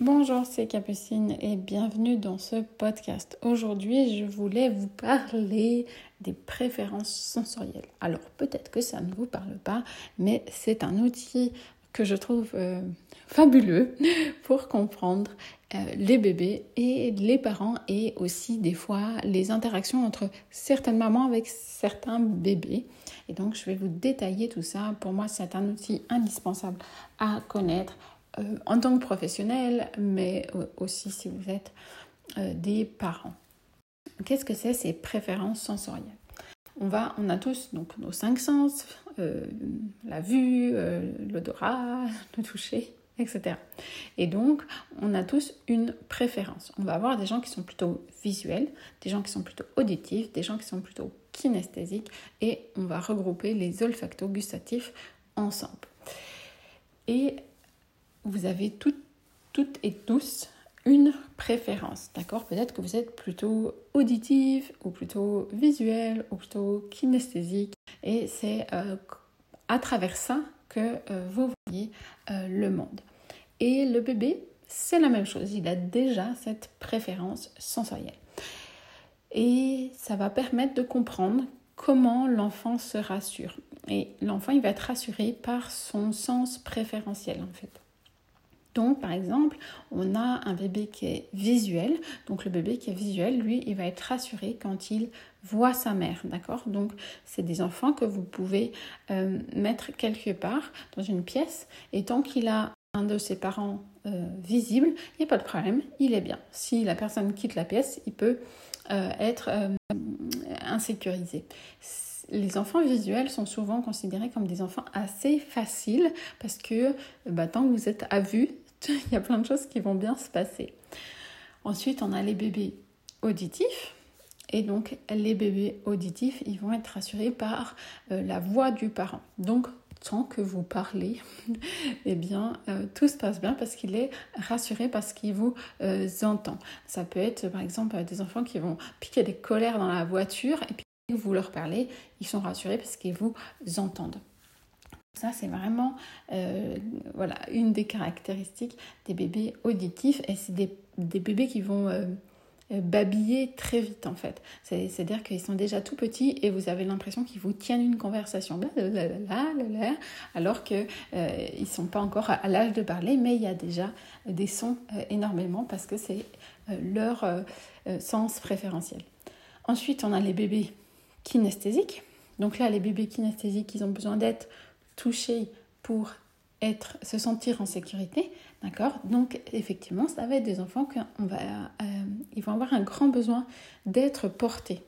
Bonjour, c'est Capucine et bienvenue dans ce podcast. Aujourd'hui, je voulais vous parler des préférences sensorielles. Alors, peut-être que ça ne vous parle pas, mais c'est un outil que je trouve euh, fabuleux pour comprendre euh, les bébés et les parents et aussi des fois les interactions entre certaines mamans avec certains bébés. Et donc, je vais vous détailler tout ça. Pour moi, c'est un outil indispensable à connaître euh, en tant que professionnel, mais aussi si vous êtes euh, des parents. Qu'est-ce que c'est ces préférences sensorielles? On, va, on a tous donc nos cinq sens, euh, la vue, l'odorat, le toucher, etc. Et donc, on a tous une préférence. On va avoir des gens qui sont plutôt visuels, des gens qui sont plutôt auditifs, des gens qui sont plutôt kinesthésiques, et on va regrouper les olfacto-gustatifs ensemble. Et vous avez toutes, et tous une préférence, d'accord? Peut-être que vous êtes plutôt auditif ou plutôt visuel ou plutôt kinesthésique et c'est euh, à travers ça que euh, vous voyez euh, le monde. Et le bébé, c'est la même chose, il a déjà cette préférence sensorielle. Et ça va permettre de comprendre comment l'enfant se rassure. Et l'enfant, il va être rassuré par son sens préférentiel en fait. Donc, par exemple, on a un bébé qui est visuel. Donc, le bébé qui est visuel, lui, il va être rassuré quand il voit sa mère. D'accord? Donc, c'est des enfants que vous pouvez euh, mettre quelque part dans une pièce. Et tant qu'il a un de ses parents euh, visible, il n'y a pas de problème, il est bien. Si la personne quitte la pièce, il peut euh, être insécurisé les enfants visuels sont souvent considérés comme des enfants assez faciles parce que bah, tant que vous êtes à vue, il y a plein de choses qui vont bien se passer. Ensuite, on a les bébés auditifs. Et donc, les bébés auditifs, ils vont être rassurés par euh, la voix du parent. Tant que vous parlez, eh bien, euh, tout se passe bien parce qu'il est rassuré parce qu'il vous euh, entend. Ça peut être, par exemple, des enfants qui vont piquer des colères dans la voiture et puis vous leur parlez, ils sont rassurés parce qu'ils vous entendent. Ça, c'est vraiment euh, voilà, une des caractéristiques des bébés auditifs et c'est des, bébés qui vont euh, euh, babiller très vite en fait. C'est-à-dire qu'ils sont déjà tout petits et vous avez l'impression qu'ils vous tiennent une conversation alors qu'ils ne sont pas encore à l'âge de parler, mais il y a déjà des sons énormément parce que c'est leur sens préférentiel. Ensuite, on a les bébés kinesthésiques. Donc là, les bébés kinesthésiques, ils ont besoin d'être touchés pour être, se sentir en sécurité, d'accord? Donc effectivement, ça va être des enfants qui va, euh, vont avoir un grand besoin d'être portés,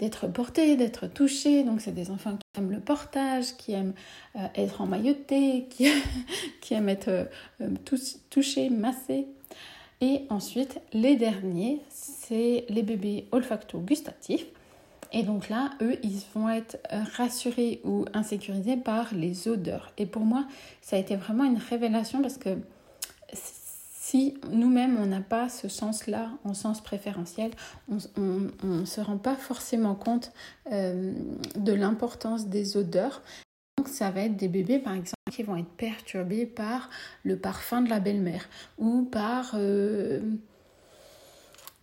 d'être portés, d'être touchés. Donc c'est des enfants qui aiment le portage, qui aiment euh, être emmaillotés, qui, qui aiment être euh, touchés, massés. Et ensuite, les derniers, c'est les bébés olfacto-gustatifs. Et donc là, eux, ils vont être rassurés ou insécurisés par les odeurs. Et pour moi, ça a été vraiment une révélation parce que si nous-mêmes, on n'a pas ce sens-là en sens préférentiel, on ne se rend pas forcément compte euh, de l'importance des odeurs. Donc ça va être des bébés, par exemple, qui vont être perturbés par le parfum de la belle-mère ou par... Euh,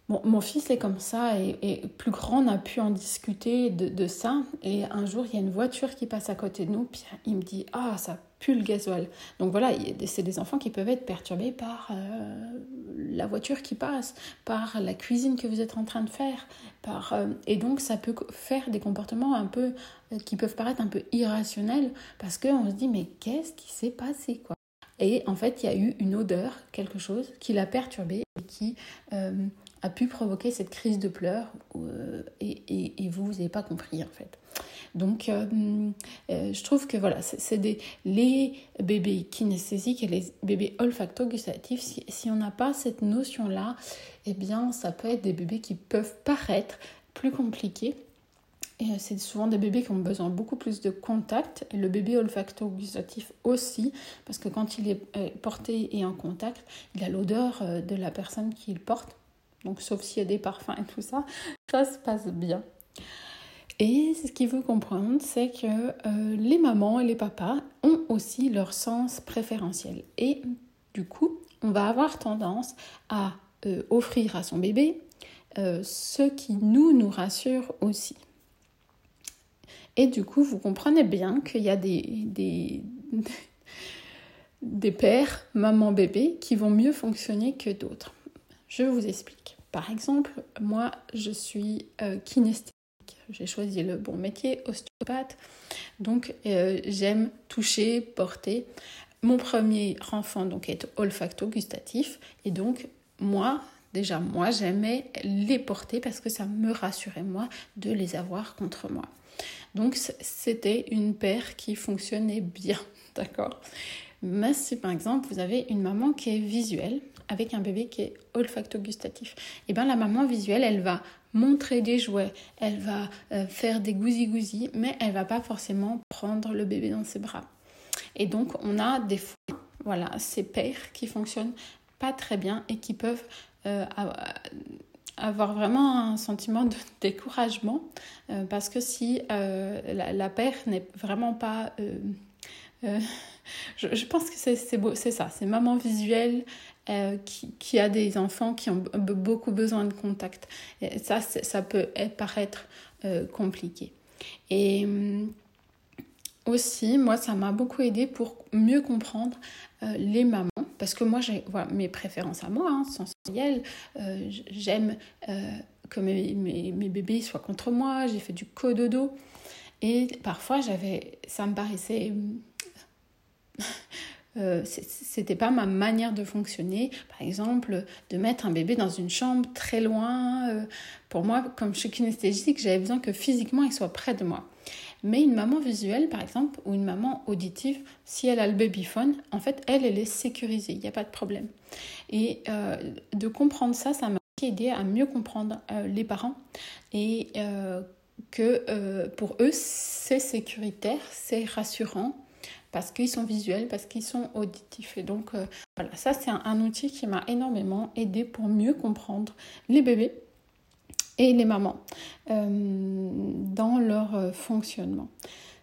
mon fils est comme ça et, plus grand, on a pu en discuter de, ça. Et un jour, il y a une voiture qui passe à côté de nous, puis il me dit Ah, ça pue le gasoil. Donc voilà, c'est des enfants qui peuvent être perturbés par euh, la voiture qui passe, par la cuisine que vous êtes en train de faire. Par, euh, et donc, ça peut faire des comportements un peu euh, qui peuvent paraître un peu irrationnels parce qu'on se dit Mais qu'est-ce qui s'est passé quoi? Et en fait, il y a eu une odeur, quelque chose qui l'a perturbé et qui a pu provoquer cette crise de pleurs euh, et, vous, vous n'avez pas compris en fait. Donc, euh, euh, je trouve que voilà, c'est les bébés kinesthésiques et les bébés olfacto-gustatifs. Si, on n'a pas cette notion-là, eh bien, ça peut être des bébés qui peuvent paraître plus compliqués. Et c'est souvent des bébés qui ont besoin beaucoup plus de contact. Et le bébé olfacto-gustatif aussi, parce que quand il est porté et en contact, il a l'odeur de la personne qui le porte. Donc sauf s'il y a des parfums et tout ça, ça se passe bien. Et ce qu'il faut comprendre, c'est que euh, les mamans et les papas ont aussi leur sens préférentiel. Et du coup, on va avoir tendance à offrir à son bébé ce qui nous nous rassure aussi. Et du coup, vous comprenez bien qu'il y a des, des, des pères, maman, bébé, qui vont mieux fonctionner que d'autres. Je vous explique. Par exemple, moi, je suis euh, kinesthésique. J'ai choisi le bon métier, ostéopathe. Donc, euh, j'aime toucher, porter. Mon premier enfant donc est olfacto-gustatif. Et donc, moi, déjà, moi, j'aimais les porter parce que ça me rassurait, moi, de les avoir contre moi. Donc, c'était une paire qui fonctionnait bien, d'accord? Mais si par exemple vous avez une maman qui est visuelle avec un bébé qui est olfacto-gustatif, et eh bien la maman visuelle, elle va montrer des jouets, elle va euh, faire des gousi-gousi, mais elle va pas forcément prendre le bébé dans ses bras. Et donc on a des fois, voilà, ces pères qui fonctionnent pas très bien et qui peuvent euh, avoir vraiment un sentiment de découragement euh, parce que si la, la, paire n'est vraiment pas je, pense que c'est ça, c'est maman visuelle euh, qui, a des enfants qui ont beaucoup besoin de contact. Ça, ça peut paraître euh, compliqué. Et hum, aussi, moi, ça m'a beaucoup aidé pour mieux comprendre euh, les mamans. Parce que moi, j'ai voilà, mes préférences à moi, hein, sensorielles. J'aime que mes, mes, bébés soient contre moi. J'ai fait du cododo. Et parfois, ça me paraissait hum, euh, c'était pas ma manière de fonctionner. Par exemple, de mettre un bébé dans une chambre très loin. Euh, pour moi, comme je suis kinesthésique, j'avais besoin que physiquement il soit près de moi. Mais une maman visuelle, par exemple, ou une maman auditive, si elle a le babyphone, en fait, elle, elle est sécurisée, il n'y a pas de problème. Et euh, de comprendre ça, ça m'a aidé à mieux comprendre les parents et que pour eux, c'est sécuritaire, c'est rassurant parce qu'ils sont visuels, parce qu'ils sont auditifs. Et donc, euh, voilà, ça, c'est un, outil qui m'a énormément aidé pour mieux comprendre les bébés et les mamans euh, dans leur euh, fonctionnement.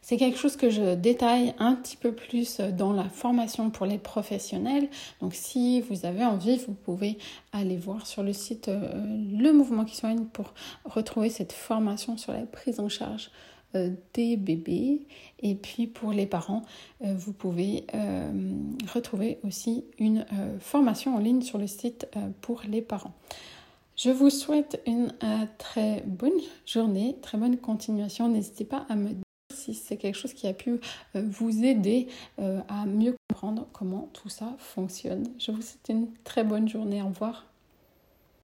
C'est quelque chose que je détaille un petit peu plus dans la formation pour les professionnels. Donc si vous avez envie, vous pouvez aller voir sur le site Le Mouvement qui soigne pour retrouver cette formation sur la prise en charge des bébés. Et puis pour les parents, euh, vous pouvez euh, retrouver aussi une formation en ligne sur le site pour les parents. Je vous souhaite une très bonne journée, très bonne continuation. N'hésitez pas à me dire si c'est quelque chose qui a pu vous aider à mieux comprendre comment tout ça fonctionne. Je vous souhaite une très bonne journée. Au revoir.